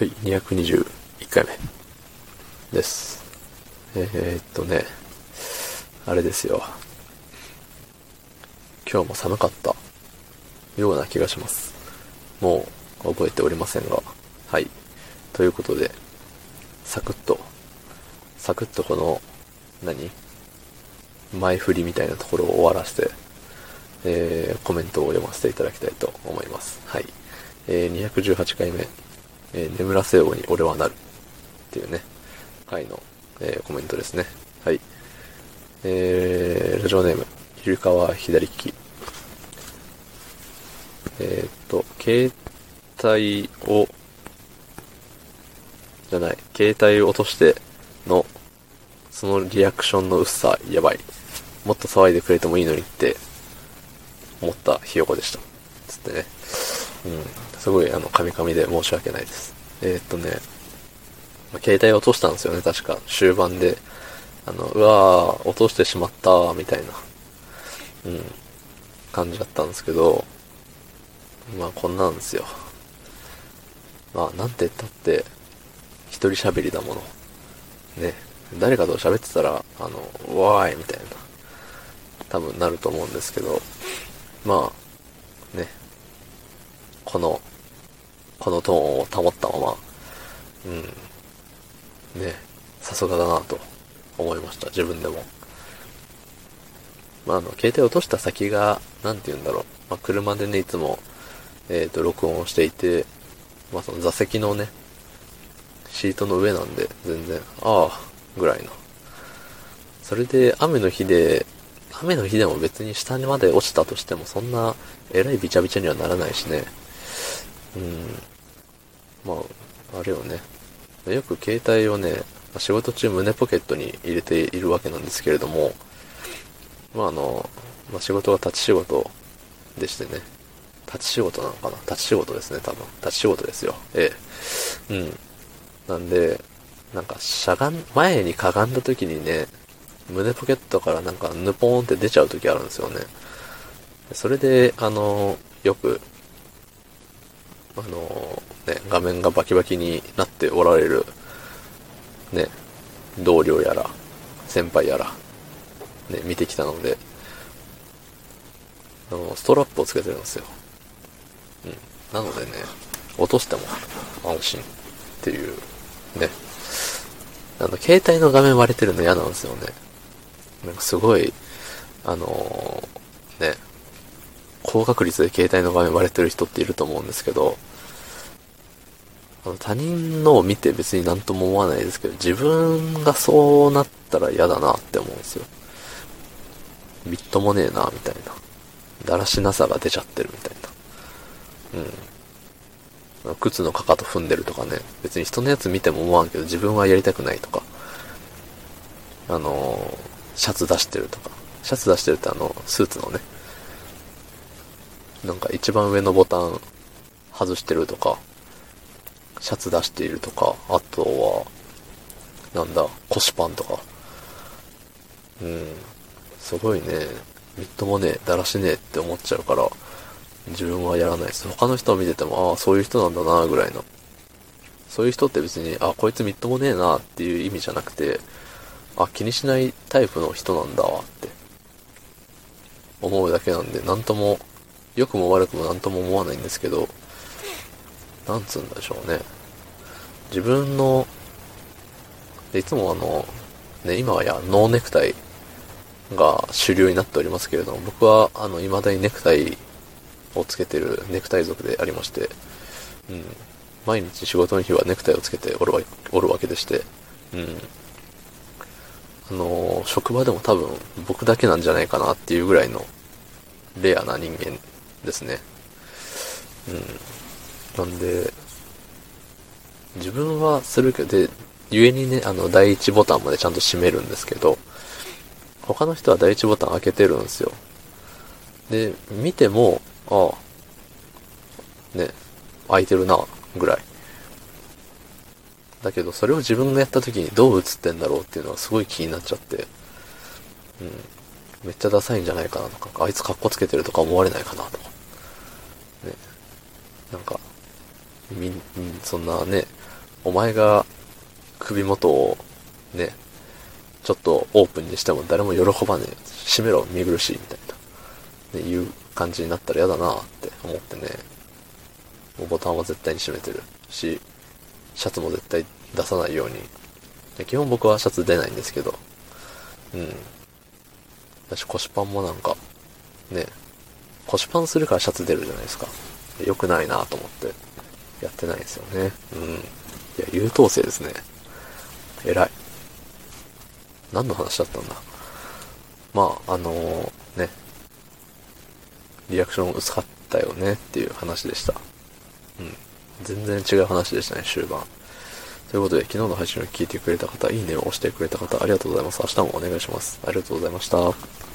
はい、221回目です。えー、っとね、あれですよ。今日も寒かったような気がします。もう覚えておりませんが。はい。ということで、サクッと、サクッとこの、何？前振りみたいなところを終わらせて、えー、コメントを読ませていただきたいと思います。はい。えー、218回目、えー眠らせように俺はなる。っていうね、回の、えーコメントですね。はい。えー、ラジオネーム、ゆるかわ左利き。えーっと、携帯を、じゃない、携帯を落としての、そのリアクションの薄さ、やばい。もっと騒いでくれてもいいのにって、思ったひよこでした。つってね。うん。すごい、あの、カミカミで申し訳ないです。えーっとね、ま携帯落としたんですよね、確か。終盤で。あの、うわー、落としてしまったー、みたいな、うん、感じだったんですけど、まあ、こんなんですよ。まあ、なんて言ったって、一人喋りだもの。ね。誰かと喋ってたら、あの、わーい、みたいな、多分なると思うんですけど、まあ、この、このトーンを保ったまま、うん。ね、さすがだなと思いました、自分でも。まあ、あの、携帯落とした先が、なんて言うんだろう。まあ、車でね、いつも、えっ、と、録音をしていて、まあ、その座席のね、シートの上なんで、全然、ああ、ぐらいの。それで、雨の日で、雨の日でも別に下にまで落ちたとしても、そんな、えらいびちゃびちゃにはならないしね。うん。まあ、あれよね。よく携帯をね、仕事中胸ポケットに入れているわけなんですけれども、まああの、まあ、仕事が立ち仕事でしてね。立ち仕事なのかな？立ち仕事ですね、多分。立ち仕事ですよ。ええ。うん。なんで、なんかしゃがん、前にかがんだ時にね、胸ポケットからなんかヌポーンって出ちゃう時あるんですよね。それで、あの、よく、あのー、ね、画面がバキバキになっておられる、ね、同僚やら、先輩やら、ね、見てきたので、あの、ストラップをつけてるんですよ。うん。なのでね、落としても安心っていう、ね。あの、携帯の画面割れてるの嫌なんですよね。なんかすごい、あのーね、高確率で携帯の画面割れてる人っていると思うんですけど、あの他人のを見て別になんとも思わないですけど、自分がそうなったら嫌だなって思うんですよ。みっともねえな、みたいな。だらしなさが出ちゃってるみたいな。うん。靴のかかと踏んでるとかね。別に人のやつ見ても思わんけど、自分はやりたくないとか。あのーシャツ出してるとか。シャツ出してるってあの、スーツのね。なんか一番上のボタン外してるとか、シャツ出しているとか、あとは、なんだ、腰パンとか。うん。すごいね、みっともねえ、だらしねえって思っちゃうから、自分はやらないです。他の人を見てても、ああ、そういう人なんだな、ぐらいの。そういう人って別に、あ、こいつみっともねえな、っていう意味じゃなくて、あ、気にしないタイプの人なんだわ、って。思うだけなんで、なんとも、良くも悪くもなんとも思わないんですけど、なんつうんでしょうね。自分の、いつもあの、ね、今はや、ノーネクタイが主流になっておりますけれども、僕は、あの、未だにネクタイをつけてるネクタイ族でありまして、うん。毎日仕事の日はネクタイをつけておるわおるわけでして、うん。あの、職場でも多分僕だけなんじゃないかなっていうぐらいのレアな人間ですね。うん。なんで、自分はするけど、で、故にね、あの、第一ボタンまでちゃんと閉めるんですけど、他の人は第一ボタン開けてるんですよ。で、見ても、ああ、ね、開いてるな、ぐらい。だけど、それを自分がやった時にどう映ってんだろうっていうのがすごい気になっちゃって、うん。めっちゃダサいんじゃないかなとか、あいつカッコつけてるとか思われないかなとか。ね。なんか、みん、そんなね、お前が首元をね、ちょっとオープンにしても誰も喜ばねえ。閉めろ、見苦しい、みたいな。ね、いう感じになったら嫌だなって思ってね。もうボタンは絶対に閉めてるし、シャツも絶対出さないように。基本僕はシャツ出ないんですけど。うん。私腰パンもなんか、ね、腰パンするからシャツ出るじゃないですか。良くないなと思ってやってないですよね。うん。いや、優等生ですね。偉い。何の話だったんだ？まあ、あのー、ね、リアクション薄かったよねっていう話でした。うん。全然違う話でしたね、終盤。ということで、昨日の配信を聞いてくれた方、いいねを押してくれた方、ありがとうございます。明日もお願いします。ありがとうございました。